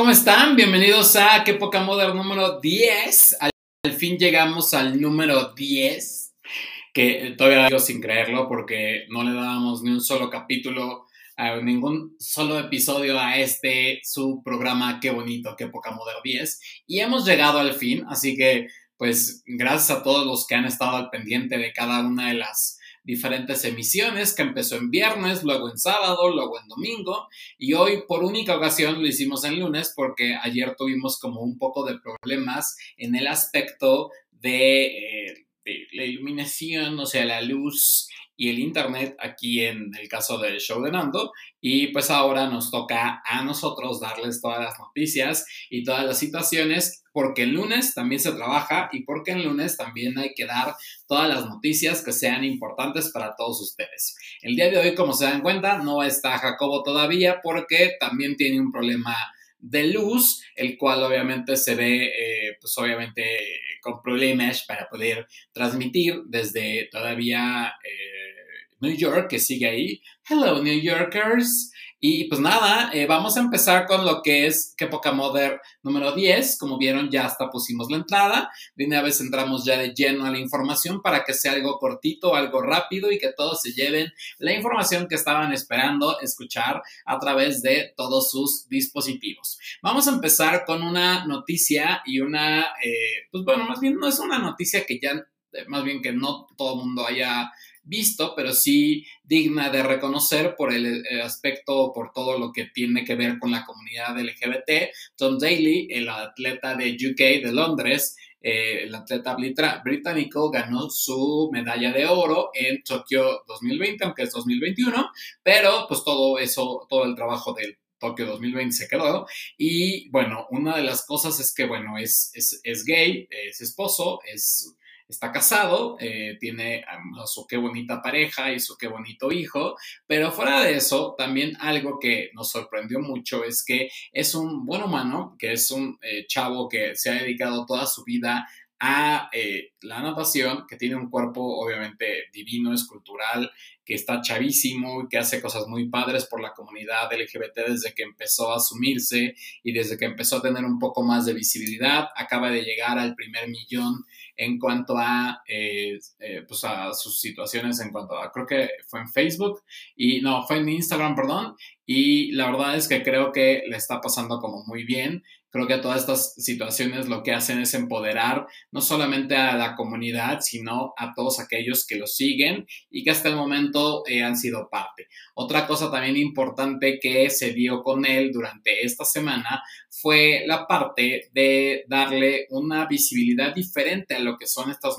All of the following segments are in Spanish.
¿cómo están? Bienvenidos a Qué Poca Moda número 10. Al, fin llegamos al número 10, que todavía digo sin creerlo porque no le dábamos ni un solo capítulo, a ningún solo episodio a este, su programa Qué Bonito, Qué Poca Moda 10. Y hemos llegado al fin, así que pues gracias a todos los que han estado al pendiente de cada una de las diferentes emisiones que empezó en viernes, luego en sábado, luego en domingo y hoy por única ocasión lo hicimos en lunes porque ayer tuvimos como un poco de problemas en el aspecto de, eh, la iluminación, o sea, la luz y el internet aquí en el caso del show de Nando. Y pues ahora nos toca a nosotros darles todas las noticias y todas las situaciones, porque el lunes también se trabaja y porque el lunes también hay que dar todas las noticias que sean importantes para todos ustedes. El día de hoy, como se dan cuenta, no está Jacobo todavía porque también tiene un problema de luz, el cual obviamente se ve, eh, pues obviamente con problemas para poder transmitir desde todavía eh, New York, que sigue ahí. Hello, New Yorkers. Y pues nada, eh, vamos a empezar con lo que es Que Poca Mother número 10. Como vieron, ya hasta pusimos la entrada. De una vez entramos ya de lleno a la información para que sea algo cortito, algo rápido y que todos se lleven la información que estaban esperando escuchar a través de todos sus dispositivos. Vamos a empezar con una noticia y una, eh, pues bueno, más bien no es una noticia que ya, eh, más bien que no todo el mundo haya visto, pero sí digna de reconocer por el, aspecto, por todo lo que tiene que ver con la comunidad LGBT. Tom Daly, el atleta de UK de Londres, eh, el atleta británico ganó su medalla de oro en Tokio 2020, aunque es 2021, pero pues todo eso, todo el trabajo del Tokio 2020 se quedó. Y bueno, una de las cosas es que, bueno, es, es, es gay, es esposo, es está casado, eh, tiene a su qué bonita pareja y su qué bonito hijo, pero fuera de eso, también algo que nos sorprendió mucho es que es un buen humano, que es un eh, chavo que se ha dedicado toda su vida a eh, la natación, que tiene un cuerpo obviamente divino, escultural, que está chavísimo que hace cosas muy padres por la comunidad LGBT desde que empezó a asumirse y desde que empezó a tener un poco más de visibilidad. Acaba de llegar al primer millón en cuanto a, eh, eh, pues a sus situaciones, en cuanto a, creo que fue en Facebook y no, fue en Instagram, perdón. Y la verdad es que creo que le está pasando como muy bien. Creo que todas estas situaciones lo que hacen es empoderar no solamente a la comunidad, sino a todos aquellos que lo siguen y que hasta el momento eh, han sido parte. Otra cosa también importante que se dio con él durante esta semana fue la parte de darle una visibilidad diferente a lo que son estas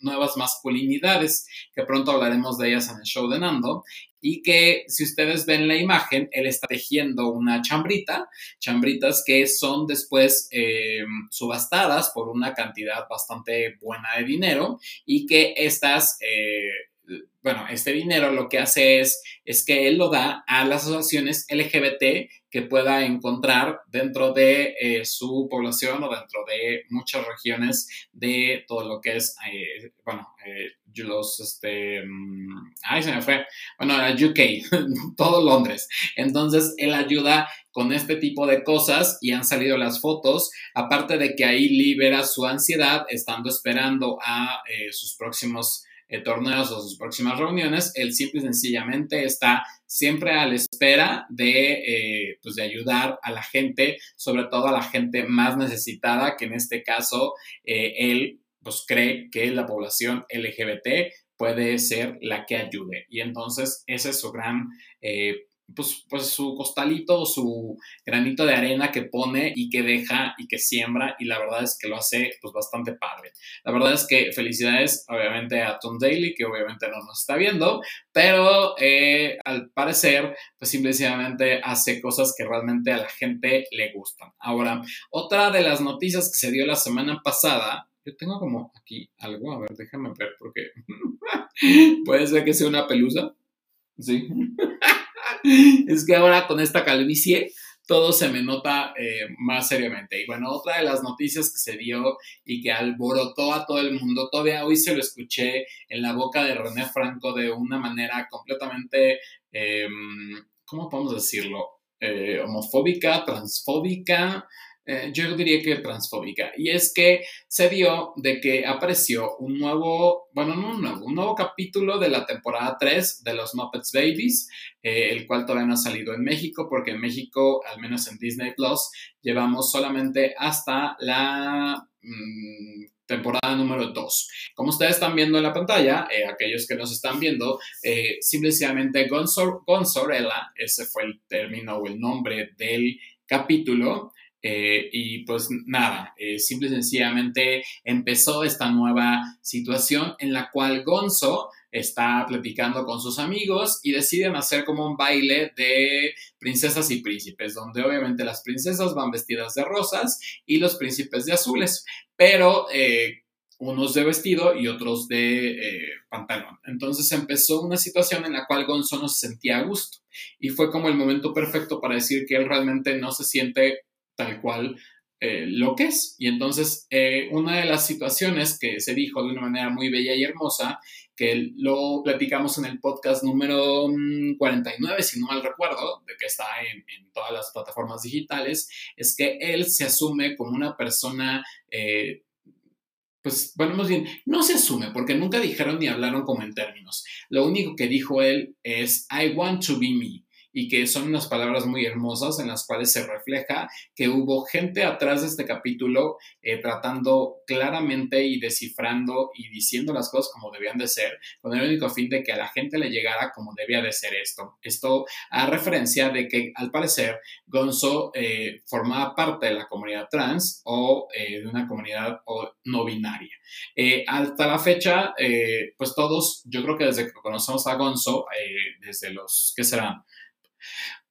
nuevas masculinidades, que pronto hablaremos de ellas en el show de Nando, y que si ustedes ven la imagen, él está tejiendo una chambrita, chambritas que son después eh, subastadas por una cantidad bastante buena de dinero y que estas... Eh, bueno, este dinero lo que hace es, es que él lo da a las asociaciones LGBT que pueda encontrar dentro de eh, su población o dentro de muchas regiones de todo lo que es, eh, bueno, eh, los, este, mm, ay, se me fue, bueno, UK, todo Londres. Entonces, él ayuda con este tipo de cosas y han salido las fotos, aparte de que ahí libera su ansiedad estando esperando a sus próximos eh, torneos o sus próximas reuniones, él simple y sencillamente está siempre a la espera de, eh, pues de ayudar a la gente, sobre todo a la gente más necesitada, que en este caso eh, él pues cree que la población LGBT puede ser la que ayude. Y entonces ese es su gran pues, pues, su costalito, su granito de arena que pone y que deja y que siembra y la verdad es que lo hace pues bastante padre. La verdad es que felicidades obviamente a Tom Daly que obviamente no nos está viendo, pero eh, al parecer pues simplemente hace cosas que realmente a la gente le gustan. Ahora, otra de las noticias que se dio la semana pasada yo tengo como aquí algo, a ver, déjame ver porque puede ser que sea una pelusa. Sí. es que ahora con esta calvicie todo se me nota eh, más seriamente. Y bueno, otra de las noticias que se dio y que alborotó a todo el mundo, todavía hoy se lo escuché en la boca de René Franco de una manera completamente, em, ¿cómo podemos decirlo? eh, homofóbica, transfóbica, eh, yo diría que transfóbica. Y es que se dio de que apareció un nuevo, bueno, no un nuevo, capítulo de la temporada 3 de los Muppets Babies, eh, el cual todavía no ha salido en México, porque en México, al menos en Disney Plus, llevamos solamente hasta la... Mm, temporada número 2. Como ustedes están viendo en la pantalla, eh, aquellos que nos están viendo, simplemente Gonzorella, ese fue el término o el nombre del capítulo, eh, y pues nada, eh, simple y sencillamente empezó esta nueva situación en la cual Gonzo está platicando con sus amigos y deciden hacer como un baile de princesas y príncipes, donde obviamente las princesas van vestidas de rosas y los príncipes de azules, pero eh, unos de vestido y otros de pantalón. Entonces empezó una situación en la cual Gonzo no se sentía a gusto y fue como el momento perfecto para decir que él realmente no se siente tal cual eh, lo que es. Y entonces, eh, una de las situaciones que se dijo de una manera muy bella y hermosa, que lo platicamos en el podcast número 49, mm, si no mal recuerdo, de que está en, todas las plataformas digitales, es que él se asume como una persona... Eh, pues bueno, bien, no se asume porque nunca dijeron ni hablaron como en términos. Lo único que dijo él es, I want to be me y que son unas palabras muy hermosas en las cuales se refleja que hubo gente atrás de este capítulo eh, tratando claramente y descifrando y diciendo las cosas como debían de ser, con el único fin de que a la gente le llegara como debía de ser esto. Esto a referencia de que al parecer Gonzo eh, formaba parte de la comunidad trans o eh, de una comunidad no binaria. hasta la fecha, pues todos, yo creo que desde que conocemos a Gonzo, desde los, ¿qué serán?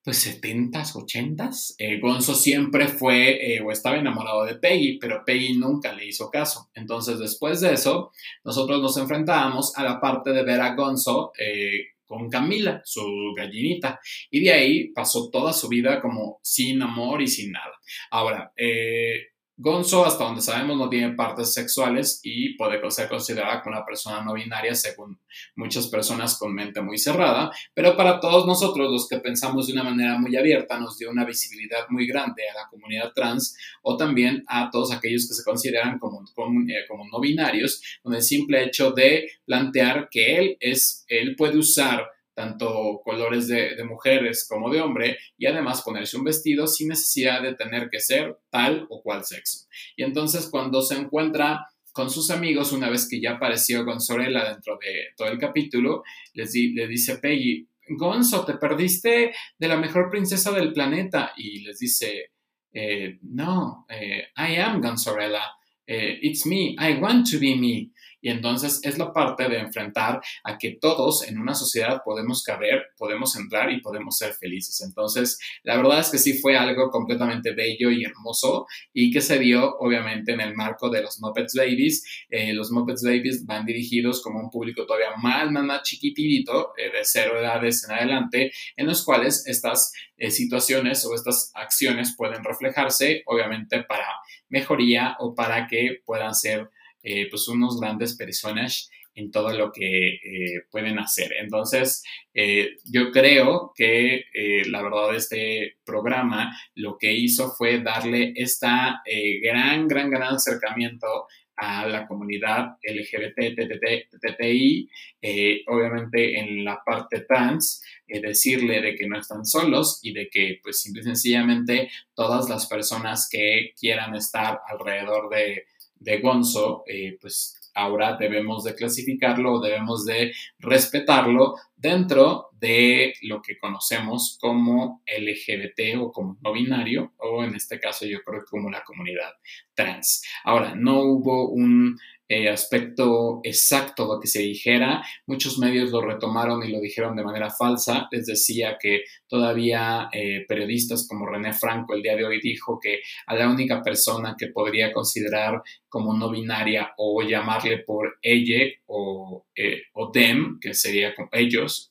Pues 70s, 80s. Eh, Gonzo siempre fue eh, o estaba enamorado de Peggy, pero Peggy nunca le hizo caso. Entonces, después de eso, nosotros nos enfrentábamos a la parte de ver a Gonzo eh, con Camila, su gallinita, y de ahí pasó toda su vida como sin amor y sin nada. Ahora, Gonzo, hasta donde sabemos, no tiene partes sexuales y puede ser considerada como una persona no binaria según muchas personas con mente muy cerrada, pero para todos nosotros, los que pensamos de una manera muy abierta, nos dio una visibilidad muy grande a la comunidad trans o también a todos aquellos que se consideran como, eh, como no binarios, con el simple hecho de plantear que él, es, él puede usar tanto colores de, mujeres como de hombre, y además ponerse un vestido sin necesidad de tener que ser tal o cual sexo. Y entonces cuando se encuentra con sus amigos, una vez que ya apareció Gonzorela dentro de todo el capítulo, les le dice Peggy, Gonzo, te perdiste de la mejor princesa del planeta. Y les dice, eh, no, eh, I am Gonzorella, eh, it's me, I want to be me. Y entonces es la parte de enfrentar a que todos en una sociedad podemos caber, podemos entrar y podemos ser felices. Entonces, la verdad es que sí fue algo completamente bello y hermoso y que se dio obviamente en el marco de los Muppets Babies. Eh, los Muppets Babies van dirigidos como un público todavía más, más, más chiquitito, eh, de cero edades en adelante, en los cuales estas eh, situaciones o estas acciones pueden reflejarse, obviamente, para mejoría o para que puedan ser eh, pues unos grandes personas en todo lo que eh, pueden hacer. Entonces, eh, yo creo que la verdad este programa lo que hizo fue darle esta gran, gran, gran acercamiento a la comunidad LGBT, TTI, obviamente en la parte trans, decirle de que no están solos y de que pues simple y sencillamente todas las personas que quieran estar alrededor de, de Gonzo, eh, pues ahora debemos de clasificarlo, debemos de respetarlo dentro de lo que conocemos como LGBT o como no binario, o en este caso yo creo que como la comunidad trans. Ahora, no hubo un eh, aspecto exacto lo que se dijera. Muchos medios lo retomaron y lo dijeron de manera falsa. Les decía que todavía eh, periodistas como René Franco el día de hoy dijo que a la única persona que podría considerar como no binaria o llamarle por ella o, eh, o them, que sería como ellos,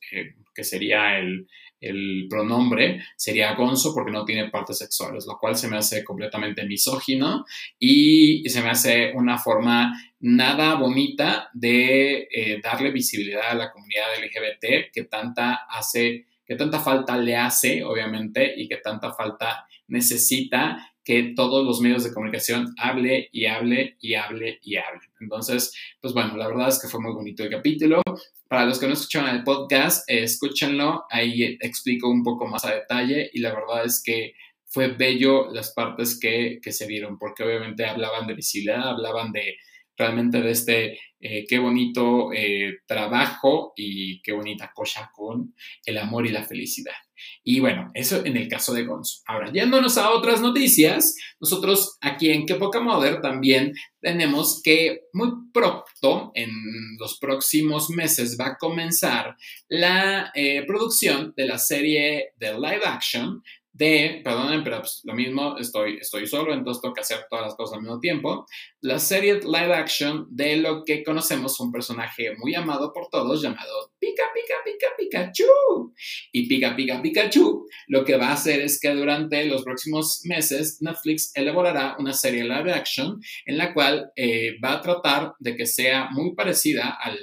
que sería el, el pronombre sería gonzo porque no tiene partes sexuales, lo cual se me hace completamente misógino y se me hace una forma nada bonita de eh, darle visibilidad a la comunidad LGBT que tanta hace qué tanta falta le hace, obviamente, y qué tanta falta necesita que todos los medios de comunicación hable y hable y hable y hable. Entonces, pues bueno, la verdad es que fue muy bonito el capítulo. Para los que no escucharon el podcast, escúchenlo, ahí explico un poco más a detalle y la verdad es que fue bello las partes que, que se dieron, porque obviamente hablaban de visibilidad, hablaban de realmente de este eh, qué bonito eh, trabajo y qué bonita cosa con el amor y la felicidad. Y bueno, eso en el caso de Gonzo. Ahora, yéndonos a otras noticias, nosotros aquí en Qué Poca Mother también tenemos que muy pronto, en los próximos meses, va a comenzar la eh, producción de la serie de live action de, perdonen, pero pues, lo mismo, estoy, estoy solo, entonces tengo que hacer todas las cosas al mismo tiempo. La serie live action de lo que conocemos un personaje muy amado por todos llamado Pika Pika Pika Pikachu. Y Pika Pika Pikachu lo que va a hacer es que durante los próximos meses Netflix elaborará una serie live action en la cual eh, va a tratar de que sea muy parecida al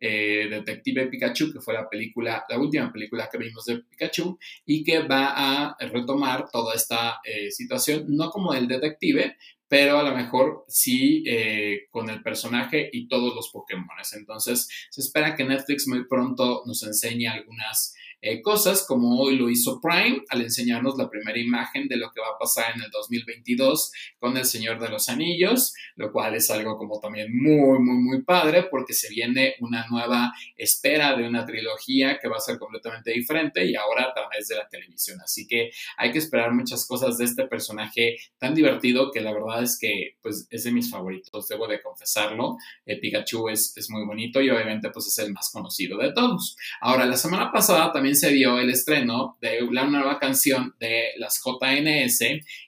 eh, Detective Pikachu, que fue la película, la última película que vimos de Pikachu, y que va a retomar toda esta eh, situación, no como el detective, pero a lo mejor sí eh, con el personaje y todos los Pokémon. Entonces, se espera que Netflix muy pronto nos enseñe algunas eh, cosas, como hoy lo hizo Prime al enseñarnos la primera imagen de lo que va a pasar en el 2022 con El Señor de los Anillos, lo cual es algo como también muy, muy, muy padre porque se viene una nueva espera de una trilogía que va a ser completamente diferente y ahora a través de la televisión. Así que hay que esperar muchas cosas de este personaje tan divertido que la verdad es que pues es de mis favoritos, debo de confesarlo. Eh, Pikachu es, es muy bonito y obviamente pues es el más conocido de todos. Ahora, la semana pasada también se dio el estreno de la nueva canción de las JNS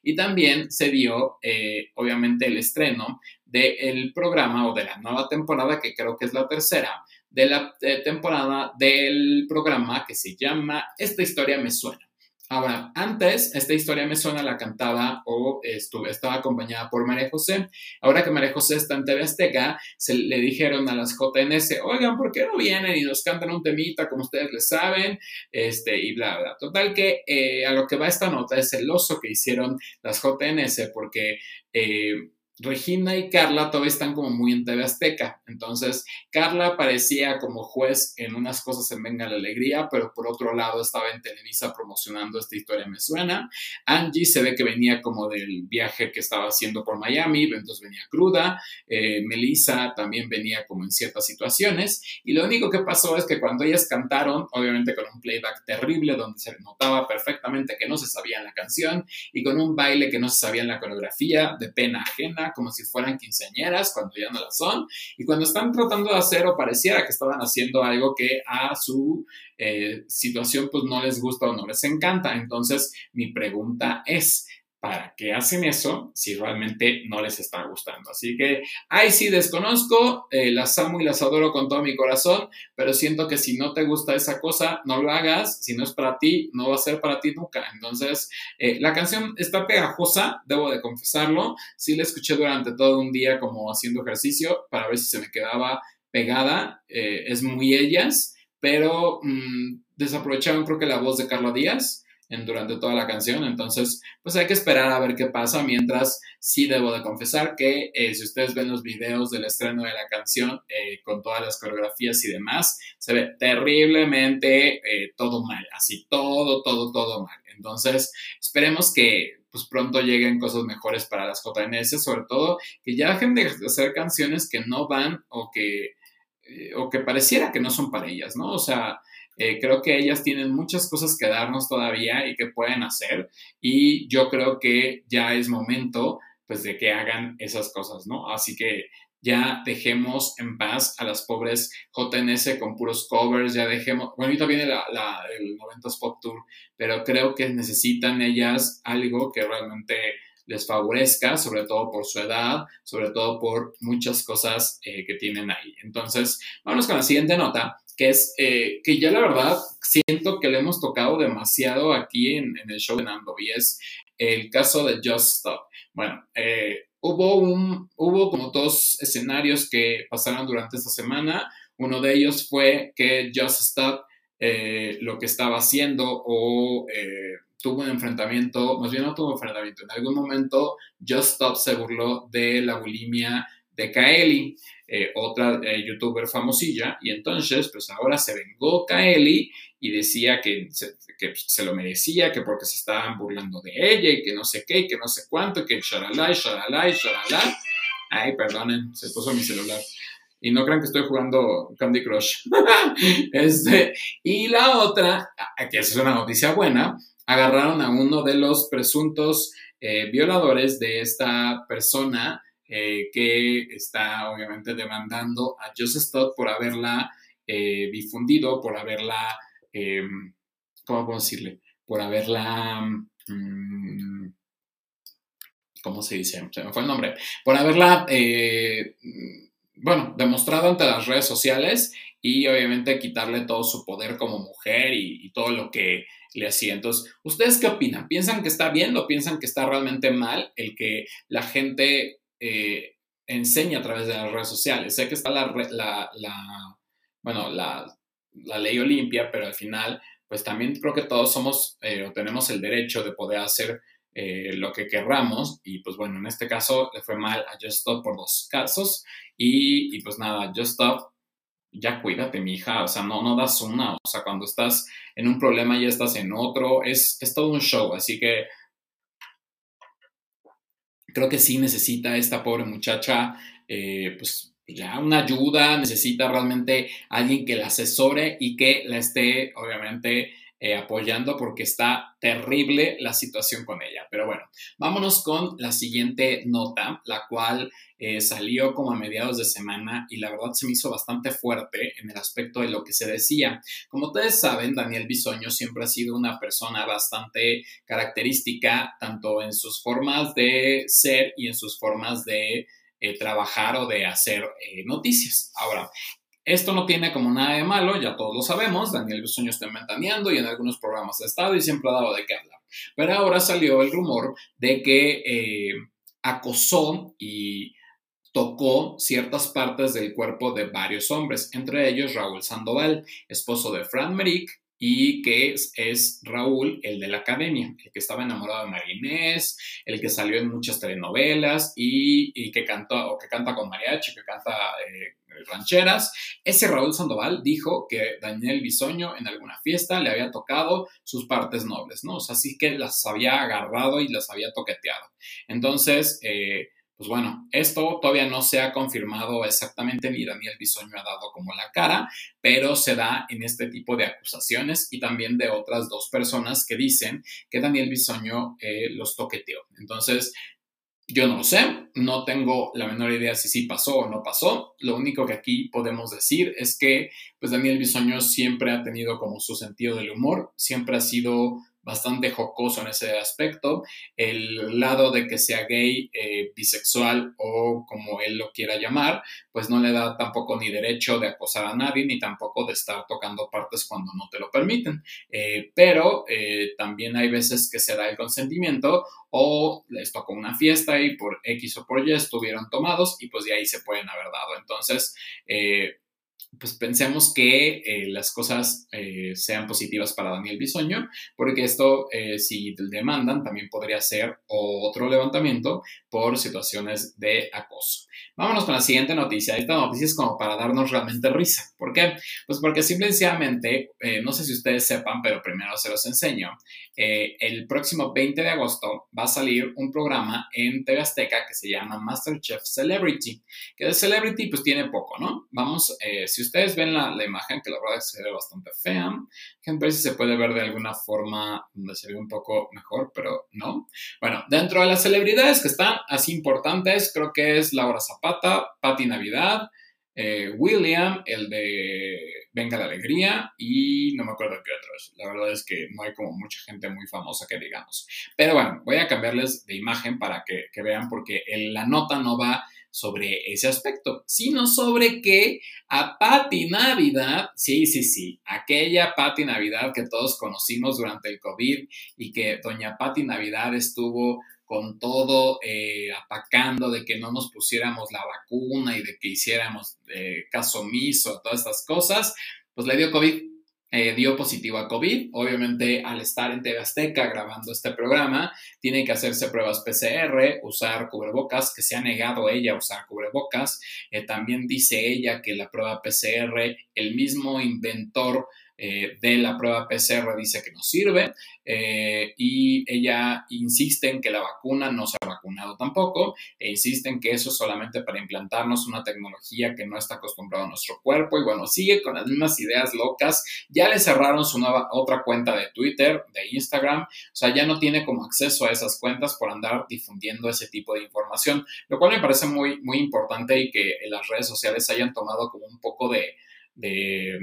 y también se dio, eh, obviamente, el estreno del programa o de la nueva temporada, que creo que es la tercera, de la eh, temporada del programa que se llama Esta historia me suena. Ahora, antes, esta historia me suena, la cantaba o estuve, estaba acompañada por María José. Ahora que María José está en TV Azteca, se le dijeron a las JNS, oigan, ¿por qué no vienen y nos cantan un temita como ustedes les saben? Este, y bla, bla. Total que eh, a lo que va esta nota es el oso que hicieron las JNS porque... Eh, Regina y Carla todavía están como muy en TV Azteca. Entonces, Carla parecía como juez en unas cosas en Venga la Alegría, pero por otro lado estaba en Televisa promocionando esta historia me suena. Angie se ve que venía como del viaje que estaba haciendo por Miami, entonces venía cruda. Eh, Melissa también venía como en ciertas situaciones. Y lo único que pasó es que cuando ellas cantaron, obviamente con un playback terrible donde se notaba perfectamente que no se sabía la canción y con un baile que no se sabía la coreografía, de pena ajena como si fueran quinceañeras cuando ya no la son, y cuando están tratando de hacer o pareciera que estaban haciendo algo que a su eh, situación pues no les gusta o no les encanta. Entonces, mi pregunta es, para qué hacen eso si realmente no les está gustando. Así que ahí sí desconozco, eh, las amo y las adoro con todo mi corazón, pero siento que si no te gusta esa cosa, no lo hagas, si no es para ti, no va a ser para ti nunca. Entonces, eh, la canción está pegajosa, debo de confesarlo, sí la escuché durante todo un día como haciendo ejercicio para ver si se me quedaba pegada, eh, es muy ellas, pero mm, desaprovecharon creo que la voz de Carla Díaz durante toda la canción. Entonces, pues hay que esperar a ver qué pasa. Mientras, sí debo de confesar que eh, si ustedes ven los videos del estreno de la canción eh, con todas las coreografías y demás, se ve terriblemente eh, todo mal, así todo, todo, todo mal. Entonces, esperemos que pues pronto lleguen cosas mejores para las JNS, sobre todo que ya dejen de hacer canciones que no van o que, o que pareciera que no son para ellas, ¿no? O sea, eh, creo que ellas tienen muchas cosas que darnos todavía y que pueden hacer y yo creo que ya es momento pues de que hagan esas cosas, ¿no? Así que ya dejemos en paz a las pobres JNS con puros covers, ya dejemos, bueno, ahorita viene la, el 90s Pop Tour, pero creo que necesitan ellas algo que realmente les favorezca, sobre todo por su edad, sobre todo por muchas cosas eh, que tienen ahí. Entonces, vamos con la siguiente nota, que es eh, que ya la verdad siento que le hemos tocado demasiado aquí en, el show de Nando y es el caso de Just Stop. Bueno, eh, hubo, un, hubo como dos escenarios que pasaron durante esta semana. Uno de ellos fue que Just Stop eh, lo que estaba haciendo o tuvo un enfrentamiento, más bien no tuvo enfrentamiento, en algún momento Just Stop se burló de la bulimia de Kaeli, eh, otra youtuber famosilla, y entonces pues ahora se vengó Kaeli y decía que se, que se, lo merecía, que porque se estaban burlando de ella y que no sé qué, y que no sé cuánto, y que shalala, shalala, shalala. Ay, perdonen, se puso mi celular. Y no crean que estoy jugando Candy Crush. este, y la otra, que es una noticia buena, agarraron a uno de los presuntos eh, violadores de esta persona eh, que está obviamente demandando a Joseph Stott por haberla eh, difundido, por haberla, em, ¿cómo puedo decirle? Por haberla... Mm, ¿Cómo se dice? Se me fue el nombre. Por haberla, eh, bueno, demostrado ante las redes sociales y obviamente quitarle todo su poder como mujer y, todo lo que le hacía. Entonces, ¿ustedes qué opinan? ¿Piensan que está bien o piensan que está realmente mal el que la gente eh, enseña a través de las redes sociales. Sé que está la, bueno, la, ley Olimpia, pero al final, pues también creo que todos somos eh, o tenemos el derecho de poder hacer eh, lo que querramos. Y pues bueno, en este caso le fue mal a Just Stop por dos casos. Y, pues nada, Just Stop, ya cuídate, mi hija. O sea, no, no das una. O sea, cuando estás en un problema y estás en otro, es, es todo un show. Así que creo que sí necesita esta pobre muchacha, eh, pues ya una ayuda, necesita realmente alguien que la asesore y que la esté, obviamente, eh, apoyando porque está terrible la situación con ella. Pero bueno, vámonos con la siguiente nota, la cual eh, salió como a mediados de semana y la verdad se me hizo bastante fuerte en el aspecto de lo que se decía. Como ustedes saben, Daniel Bisoño siempre ha sido una persona bastante característica, tanto en sus formas de ser y en sus formas de eh, trabajar o de hacer noticias. Ahora, esto no tiene como nada de malo, ya todos lo sabemos, Daniel Bisoño está inventando y en algunos programas ha estado y siempre ha dado de qué hablar. Pero ahora salió el rumor de que eh, acosó y tocó ciertas partes del cuerpo de varios hombres, entre ellos Raúl Sandoval, esposo de Fran Merrick, y que es, Raúl, el de la academia, el que estaba enamorado de Marinés, el que salió en muchas telenovelas y, que cantó o que canta con mariachi, que canta eh, rancheras. Ese Raúl Sandoval dijo que Daniel Bisoño en alguna fiesta le había tocado sus partes nobles, ¿no? O sea, sí que las había agarrado y las había toqueteado. Entonces, eh, pues bueno, esto todavía no se ha confirmado exactamente ni Daniel Bisoño ha dado como la cara, pero se da en este tipo de acusaciones y también de otras dos personas que dicen que Daniel Bisoño eh, los toqueteó. Entonces, yo no lo sé, no tengo la menor idea si sí pasó o no pasó. Lo único que aquí podemos decir es que pues Daniel Bisoño siempre ha tenido como su sentido del humor, siempre ha sido bastante jocoso en ese aspecto. El lado de que sea gay, eh, bisexual o como él lo quiera llamar, pues no le da tampoco ni derecho de acosar a nadie, ni tampoco de estar tocando partes cuando no te lo permiten. Eh, pero eh, también hay veces que se da el consentimiento o les tocó una fiesta y por X o por Y estuvieron tomados y pues de ahí se pueden haber dado. Entonces, pues pensemos que eh, las cosas eh, sean positivas para Daniel Bisoño, porque esto, eh, si demandan, también podría ser otro levantamiento por situaciones de acoso. Vámonos con la siguiente noticia. Esta noticia es como para darnos realmente risa. ¿Por qué? Pues porque simplemente, no sé si ustedes sepan, pero primero se los enseño. el próximo 20 de agosto va a salir un programa en TV Azteca que se llama MasterChef Celebrity, que de Celebrity pues tiene poco, ¿no? Vamos, si ustedes ven la, imagen, que la verdad se ve bastante fea, si se puede ver de alguna forma donde se ve un poco mejor, pero no. Bueno, dentro de las celebridades que están así importantes, creo que es Laura Zapata, Patti Navidad, eh, William, el de Venga la Alegría y no me acuerdo qué otros. La verdad es que no hay como mucha gente muy famosa que digamos. Pero bueno, voy a cambiarles de imagen para que, que vean porque la nota no va sobre ese aspecto, sino sobre que a Patti Navidad, sí, sí, sí, aquella Patti Navidad que todos conocimos durante el COVID y que doña Patti Navidad estuvo con todo eh, apacando de que no nos pusiéramos la vacuna y de que hiciéramos eh, caso omiso todas estas cosas, pues le dio COVID. Eh, dio positivo a COVID. Obviamente, al estar en TV Azteca grabando este programa, tiene que hacerse pruebas PCR, usar cubrebocas, que se ha negado ella a usar cubrebocas. Eh, también dice ella que la prueba PCR, el mismo inventor eh, de la prueba PCR dice que no sirve eh, y ella insiste en que la vacuna no se ha vacunado tampoco e insiste en que eso es solamente para implantarnos una tecnología que no está acostumbrado a nuestro cuerpo y bueno, sigue con las mismas ideas locas. Ya le cerraron su nueva otra cuenta de Twitter, de Instagram, o sea, ya no tiene como acceso a esas cuentas por andar difundiendo ese tipo de información, lo cual me parece muy, muy importante y que las redes sociales hayan tomado como un poco de de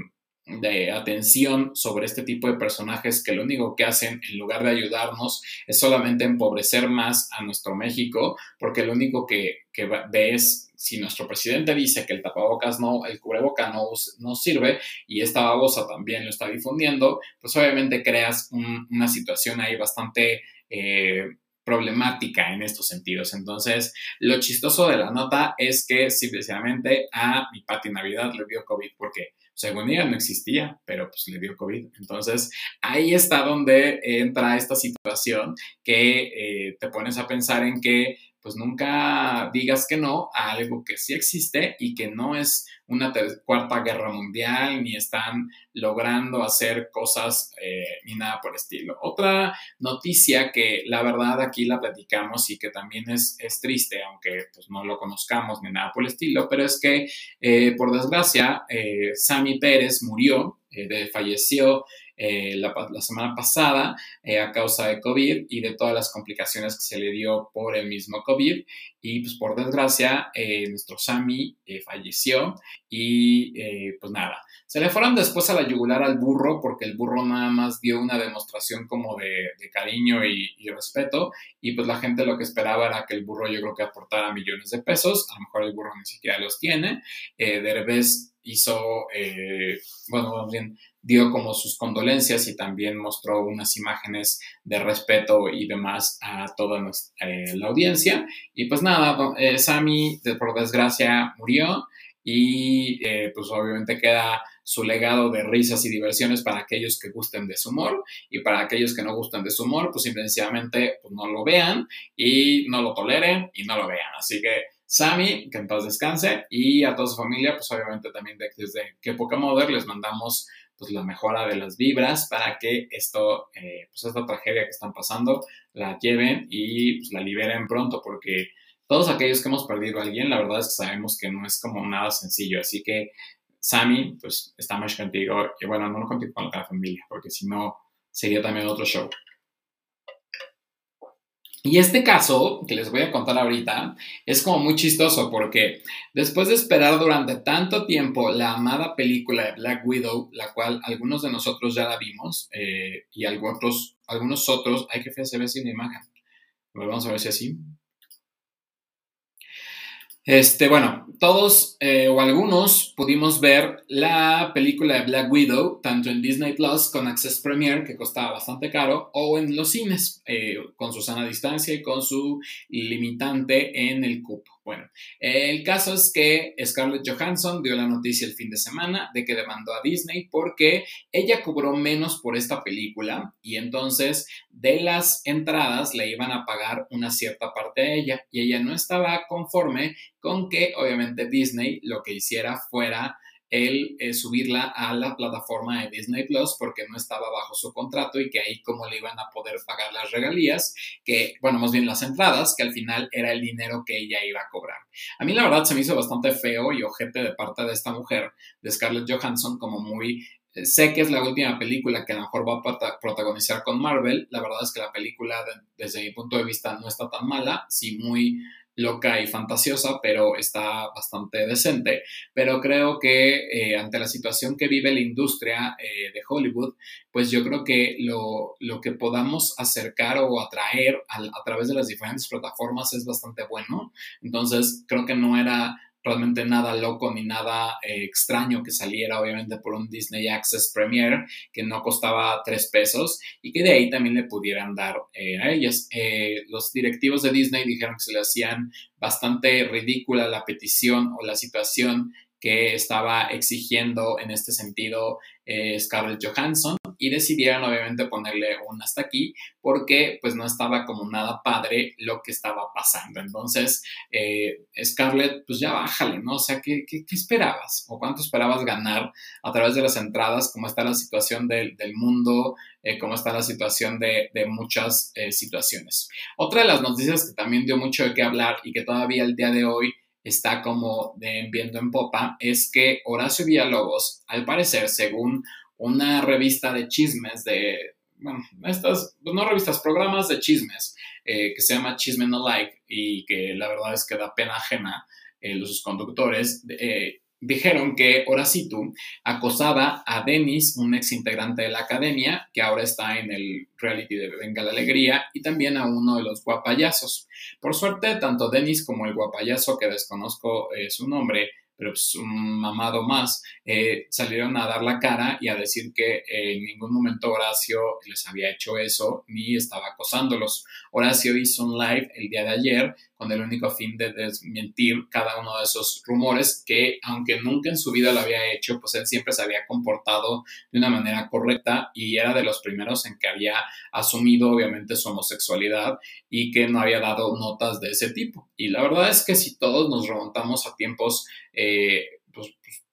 atención sobre este tipo de personajes que lo único que hacen en lugar de ayudarnos es solamente empobrecer más a nuestro México, porque lo único que, que ves si nuestro presidente dice que el tapabocas no, el cubreboca no, no sirve y esta babosa también lo está difundiendo, pues obviamente creas una situación ahí bastante... Eh, problemática en estos sentidos. Entonces, lo chistoso de la nota es que simplemente a mi Pati Navidad le dio COVID porque según ella no existía, pero pues le dio COVID. Entonces, ahí está donde entra esta situación que eh, te pones a pensar en que pues nunca digas que no a algo que sí existe y que no es una cuarta guerra mundial, ni están logrando hacer cosas eh, ni nada por estilo. Otra noticia que la verdad aquí la platicamos y que también es, es triste, aunque pues no lo conozcamos ni nada por el estilo, pero es que eh, por desgracia eh, Sammy Pérez murió, falleció eh, la, semana pasada eh, a causa de COVID y de todas las complicaciones que se le dio por el mismo COVID. Y pues por desgracia, eh, nuestro Sami falleció y pues nada, se le fueron después a la yugular al burro porque el burro nada más dio una demostración como de, cariño y, respeto y pues la gente lo que esperaba era que el burro yo creo que aportara millones de pesos, a lo mejor el burro ni siquiera los tiene. Derbez hizo, bueno, más bien dio como sus condolencias y también mostró unas imágenes de respeto y demás a toda eh, la audiencia. Y pues nada, eh, Sammy, por desgracia, murió y eh, pues obviamente queda su legado de risas y diversiones para aquellos que gusten de su humor y para aquellos que no gusten de su humor, pues simplemente pues, no lo vean y no lo toleren y no lo vean. Así que Sammy, que en paz descanse y a toda su familia, pues obviamente también desde que Moder les mandamos pues la mejora de las vibras para que esto, eh, pues esta tragedia que están pasando, la lleven y pues la liberen pronto, porque todos aquellos que hemos perdido a alguien, la verdad es que sabemos que no es como nada sencillo, así que Sammy, pues estamos contigo, y bueno, no contigo con la familia, porque si no, sería también otro show. Y este caso que les voy a contar ahorita es como muy chistoso porque después de esperar durante tanto tiempo la amada película de Black Widow, la cual algunos de nosotros ya la vimos eh, y algunos, algunos otros, hay que se ve sin imagen. Vamos a ver si así. Este, bueno, todos eh, o algunos pudimos ver la película de Black Widow, tanto en Disney Plus con Access Premier, que costaba bastante caro, o en los cines, eh, con su sana distancia y con su limitante en el cupo. Bueno, el caso es que Scarlett Johansson dio la noticia el fin de semana de que demandó a Disney porque ella cobró menos por esta película y entonces de las entradas le iban a pagar una cierta parte a ella y ella no estaba conforme con que obviamente Disney lo que hiciera fuera el eh, subirla a la plataforma de Disney Plus porque no estaba bajo su contrato y que ahí como le iban a poder pagar las regalías, que, bueno, más bien las entradas, que al final era el dinero que ella iba a cobrar. A mí la verdad se me hizo bastante feo y ojete de parte de esta mujer, de Scarlett Johansson, como muy eh, Sé que es la última película que a lo mejor va a protagonizar con Marvel. La verdad es que la película, desde mi punto de vista, no está tan mala, sí muy loca y fantasiosa, pero está bastante decente. Pero creo que eh, ante la situación que vive la industria eh, de Hollywood, pues yo creo que lo, lo que podamos acercar o atraer a, a, través de las diferentes plataformas es bastante bueno. Entonces, creo que no era realmente nada loco ni nada eh, extraño que saliera, obviamente, por un Disney Access Premier que no costaba tres pesos y que de ahí también le pudieran dar eh, a ellas. Eh, los directivos de Disney dijeron que se le hacían bastante ridícula la petición o la situación que estaba exigiendo en este sentido eh, Scarlett Johansson y decidieron obviamente ponerle un hasta aquí porque pues no estaba como nada padre lo que estaba pasando. Entonces, eh, Scarlett, pues ya bájale, ¿no? O sea, ¿qué, ¿qué, esperabas? ¿O cuánto esperabas ganar a través de las entradas? ¿Cómo está la situación del, del mundo? Eh, ¿Cómo está la situación de, de muchas eh, situaciones? Otra de las noticias que también dio mucho de qué hablar y que todavía el día de hoy está como de, viendo en popa es que Horacio Villalobos, al parecer, según una revista de chismes de, bueno, estas, pues no revistas, programas de chismes, eh, que se llama Chisme No Like y que la verdad es que da pena ajena eh, los conductores, eh, dijeron que Horacitu acosaba a Denis, un ex integrante de la academia, que ahora está en el reality de Venga la Alegría, y también a uno de los guapayazos. Por suerte, tanto Denis como el guapayazo, que desconozco eh, su nombre, pero es un mamado más, eh, salieron a dar la cara y a decir que en ningún momento Horacio les había hecho eso ni estaba acosándolos. Horacio hizo un live el día de ayer con el único fin de desmentir cada uno de esos rumores que, aunque nunca en su vida lo había hecho, pues él siempre se había comportado de una manera correcta y era de los primeros en que había asumido obviamente su homosexualidad y que no había dado notas de ese tipo. Y la verdad es que si todos nos remontamos a tiempos eh, pues, pues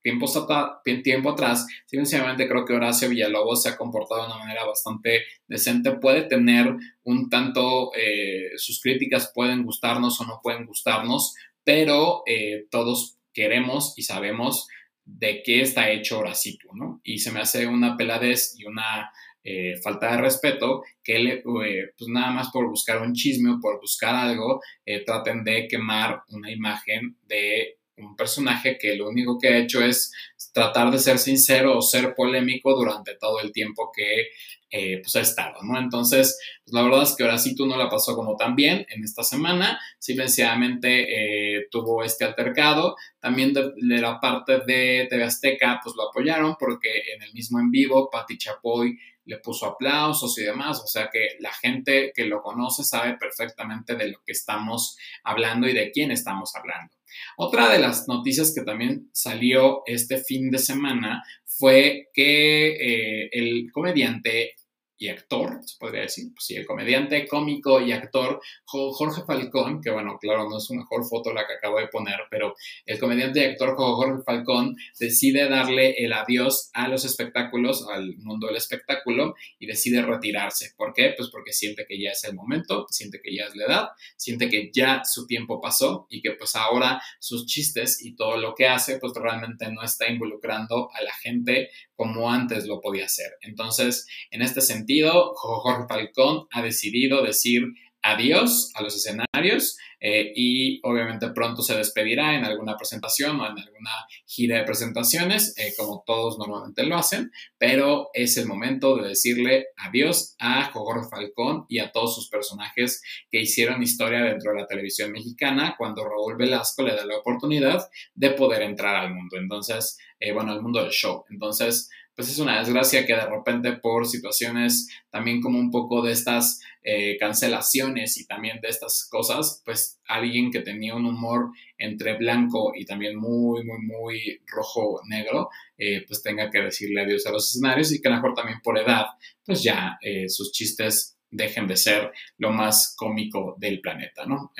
tiempo atrás, sencillamente creo que Horacio Villalobos se ha comportado de una manera bastante decente. Puede tener un tanto, eh, sus críticas pueden gustarnos o no pueden gustarnos, pero eh, todos queremos y sabemos de qué está hecho Horacito, ¿no? Y se me hace una peladez y una eh, falta de respeto que pues nada más por buscar un chisme o por buscar algo, traten de quemar una imagen de un personaje que lo único que ha hecho es tratar de ser sincero o ser polémico durante todo el tiempo que eh, pues ha estado, ¿no? Entonces, pues la verdad es que ahora sí tú no la pasó como tan bien en esta semana, simplemente eh, tuvo este altercado, también de, la parte de TV Azteca, pues lo apoyaron porque en el mismo en vivo, Patti Chapoy le puso aplausos y demás, o sea que la gente que lo conoce sabe perfectamente de lo que estamos hablando y de quién estamos hablando. Otra de las noticias que también salió este fin de semana fue que eh, el comediante y actor, se podría decir, pues sí, el comediante, cómico y actor Jorge Falcón, que bueno, claro, no es una mejor foto la que acabo de poner, pero el comediante y actor Jorge Falcón decide darle el adiós a los espectáculos, al mundo del espectáculo, y decide retirarse. ¿Por qué? Pues porque siente que ya es el momento, siente que ya es la edad, siente que ya su tiempo pasó y que pues ahora sus chistes y todo lo que hace, pues realmente no está involucrando a la gente como antes lo podía hacer. Entonces, en este sentido, Jorge Falcón ha decidido decir adiós a los escenarios eh, y obviamente pronto se despedirá en alguna presentación o en alguna gira de presentaciones, eh, como todos normalmente lo hacen, pero es el momento de decirle adiós a Jorge Falcón y a todos sus personajes que hicieron historia dentro de la televisión mexicana cuando Raúl Velasco le da la oportunidad de poder entrar al mundo. Entonces, eh, bueno, al mundo del show. Entonces, pues es una desgracia que de repente por situaciones también como un poco de estas eh, cancelaciones y también de estas cosas, pues alguien que tenía un humor entre blanco y también muy, muy, muy rojo-negro, eh, pues tenga que decirle adiós a los escenarios y que a lo mejor también por edad, pues ya eh, sus chistes dejen de ser lo más cómico del planeta, ¿no?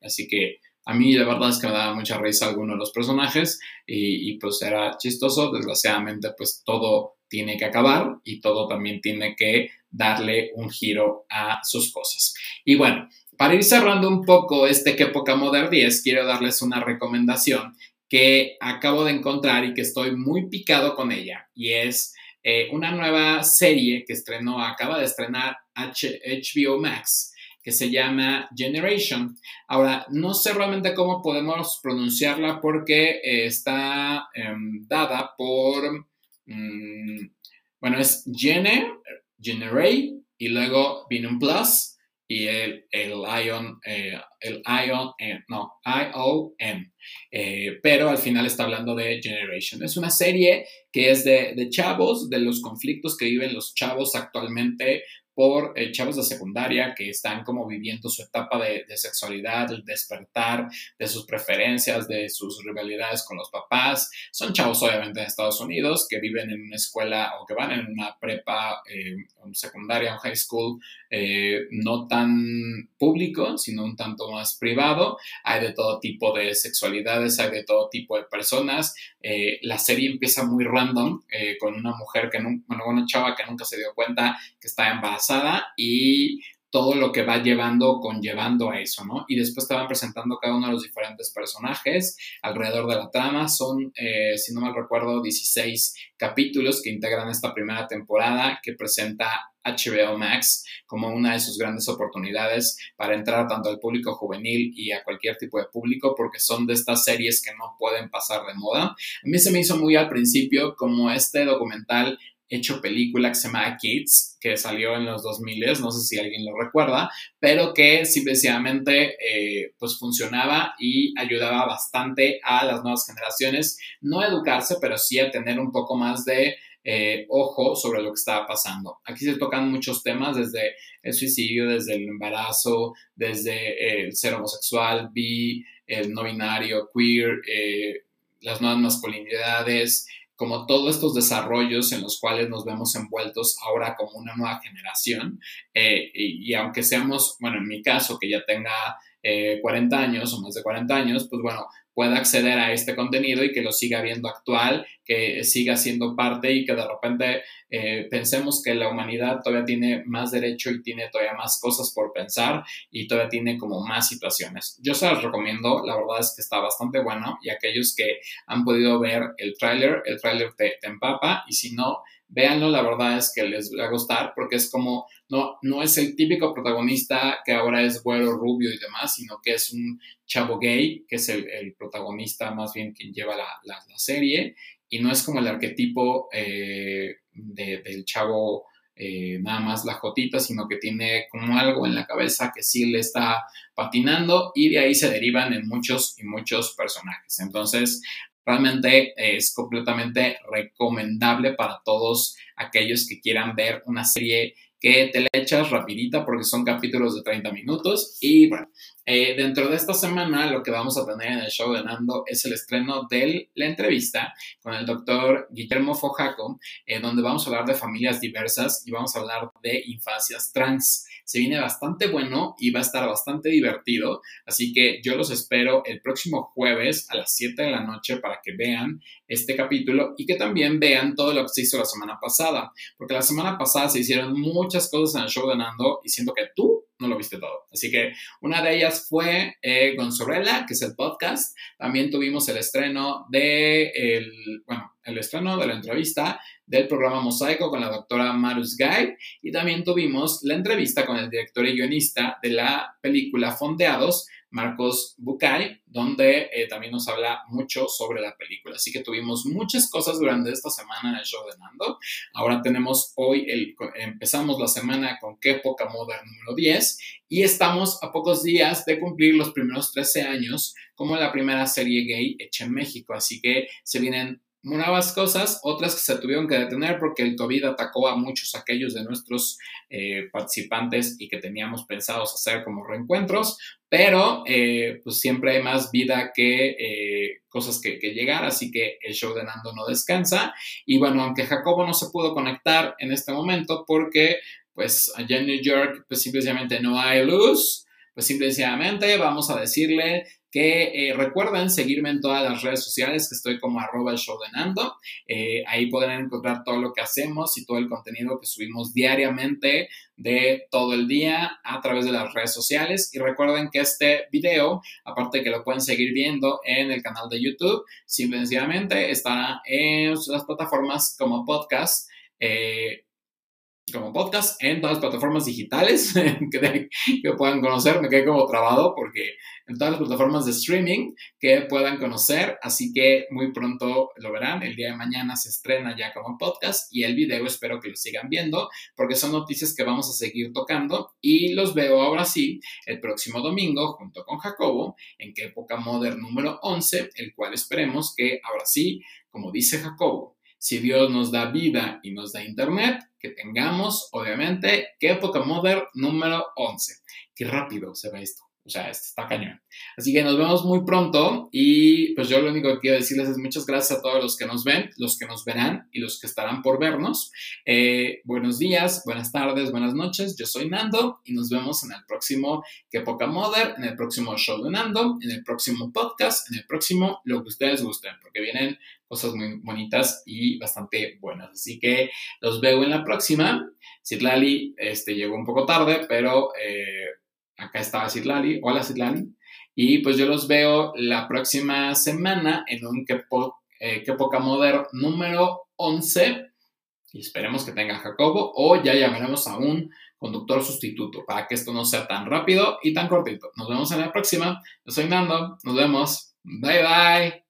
así que a mí la verdad es que me daba mucha risa alguno de los personajes y, pues era chistoso. Desgraciadamente pues todo tiene que acabar y todo también tiene que darle un giro a sus cosas. Y bueno, para ir cerrando un poco este que Modern 10, quiero darles una recomendación que acabo de encontrar y que estoy muy picado con ella y es eh, una nueva serie que estrenó, acaba de estrenar HBO Max que se llama Generation. Ahora, no sé realmente cómo podemos pronunciarla porque eh, está em, dada por, mm, bueno, es Gene, Generate, y luego viene un plus y el, el Ion, eh, el Ion, eh, no, I-O-N. pero al final está hablando de Generation. Es una serie que es de, de, chavos, de los conflictos que viven los chavos actualmente por eh, chavos de secundaria que están como viviendo su etapa de, sexualidad, el despertar de sus preferencias, de sus rivalidades con los papás. Son chavos obviamente de Estados Unidos que viven en una escuela o que van en una prepa eh, secundaria, un high school eh, no tan público, sino un tanto más privado. Hay de todo tipo de sexualidades, hay de todo tipo de personas. Eh, la serie empieza muy random con una mujer que, bueno, una chava que nunca se dio cuenta que está embarazada y todo lo que va llevando, conllevando a eso, ¿no? Y después te van presentando cada uno de los diferentes personajes alrededor de la trama. Son, eh, si no mal recuerdo, 16 capítulos que integran esta primera temporada que presenta HBO Max como una de sus grandes oportunidades para entrar tanto al público juvenil y a cualquier tipo de público porque son de estas series que no pueden pasar de moda. A mí se me hizo muy al principio como este documental hecho película que se llama Kids, que salió en los 2000, no sé si alguien lo recuerda, pero que simplemente eh, pues funcionaba y ayudaba bastante a las nuevas generaciones, no a educarse, pero sí a tener un poco más de eh, ojo sobre lo que estaba pasando. Aquí se tocan muchos temas, desde el suicidio, desde el embarazo, desde el ser homosexual, bi, el no binario, queer, eh, las nuevas masculinidades, como todos estos desarrollos en los cuales nos vemos envueltos ahora como una nueva generación. Eh, y, y, aunque seamos, bueno, en mi caso, que ya tenga 40 años o más de 40 años, pues bueno, pueda acceder a este contenido y que lo siga viendo actual, que siga siendo parte y que de repente eh, pensemos que la humanidad todavía tiene más derecho y tiene todavía más cosas por pensar y todavía tiene como más situaciones. Yo se las recomiendo, la verdad es que está bastante bueno y aquellos que han podido ver el tráiler, el tráiler te, te empapa y si no, véanlo, la verdad es que les va a gustar porque es como, no, no es el típico protagonista que ahora es güero, rubio y demás, sino que es un chavo gay, que es el, protagonista más bien quien lleva la, la, serie, y no es como el arquetipo eh, del chavo eh, nada más la jotita, sino que tiene como algo en la cabeza que sí le está patinando y de ahí se derivan en muchos y muchos personajes. Entonces, Realmente es completamente recomendable para todos aquellos que quieran ver una serie que te la echas rapidita porque son capítulos de 30 minutos. Y bueno, eh, dentro de esta semana lo que vamos a tener en el show de Nando es el estreno de la entrevista con el doctor Guillermo Fojaco, eh, donde vamos a hablar de familias diversas y vamos a hablar de infancias trans se viene bastante bueno y va a estar bastante divertido. Así que yo los espero el próximo jueves a las 7 de la noche para que vean este capítulo y que también vean todo lo que se hizo la semana pasada. Porque la semana pasada se hicieron muchas cosas en el show de Nando y siento que tú no lo viste todo. Así que una de ellas fue eh, Gonzorella, que es el podcast. También tuvimos el estreno de el, bueno, el estreno de la entrevista del programa Mosaico con la doctora Marus Guy y también tuvimos la entrevista con el director y guionista de la película Fondeados, Marcos Bucay, donde eh, también nos habla mucho sobre la película. Así que tuvimos muchas cosas durante esta semana en el show de Nando. Ahora tenemos hoy, el, empezamos la semana con Qué Poca Moda número 10 y estamos a pocos días de cumplir los primeros 13 años como la primera serie gay hecha en México. Así que se vienen nuevas cosas, otras que se tuvieron que detener porque el COVID atacó a muchos aquellos de nuestros eh, participantes y que teníamos pensados hacer como reencuentros, pero eh, pues siempre hay más vida que eh, cosas que, llegar, así que el show de Nando no descansa. Y bueno, aunque Jacobo no se pudo conectar en este momento porque pues allá en New York pues simplemente no hay luz, pues simplemente vamos a decirle que eh, recuerden seguirme en todas las redes sociales, que estoy como arroba el show de Nando. Eh, ahí podrán encontrar todo lo que hacemos y todo el contenido que subimos diariamente de todo el día a través de las redes sociales. Y recuerden que este video, aparte que lo pueden seguir viendo en el canal de YouTube, simplemente estará en las plataformas como podcast. Eh, como podcast en todas las plataformas digitales que, que, puedan conocer. Me quedé como trabado porque en todas las plataformas de streaming que puedan conocer. Así que muy pronto lo verán. El día de mañana se estrena ya como podcast y el video espero que lo sigan viendo porque son noticias que vamos a seguir tocando y los veo ahora sí el próximo domingo junto con Jacobo en qué época modern número 11, el cual esperemos que ahora sí, como dice Jacobo, si Dios nos da vida y nos da internet, que tengamos, obviamente, que época modern número 11. Qué rápido se ve esto. O sea, está cañón. Así que nos vemos muy pronto y pues yo lo único que quiero decirles es muchas gracias a todos los que nos ven, los que nos verán y los que estarán por vernos. Eh, buenos días, buenas tardes, buenas noches. Yo soy Nando y nos vemos en el próximo Que Poca Mother, en el próximo show de Nando, en el próximo podcast, en el próximo lo que ustedes gusten, porque vienen cosas muy bonitas y bastante buenas. Así que los veo en la próxima. Citlali este, llegó un poco tarde, pero... Eh, acá estaba Citlali. Hola Citlali. Y pues yo los veo la próxima semana en un que, eh, poca Moder número 11. Y esperemos que tenga Jacobo o ya llamaremos a un conductor sustituto para que esto no sea tan rápido y tan cortito. Nos vemos en la próxima. Yo soy Nando. Nos vemos. Bye bye.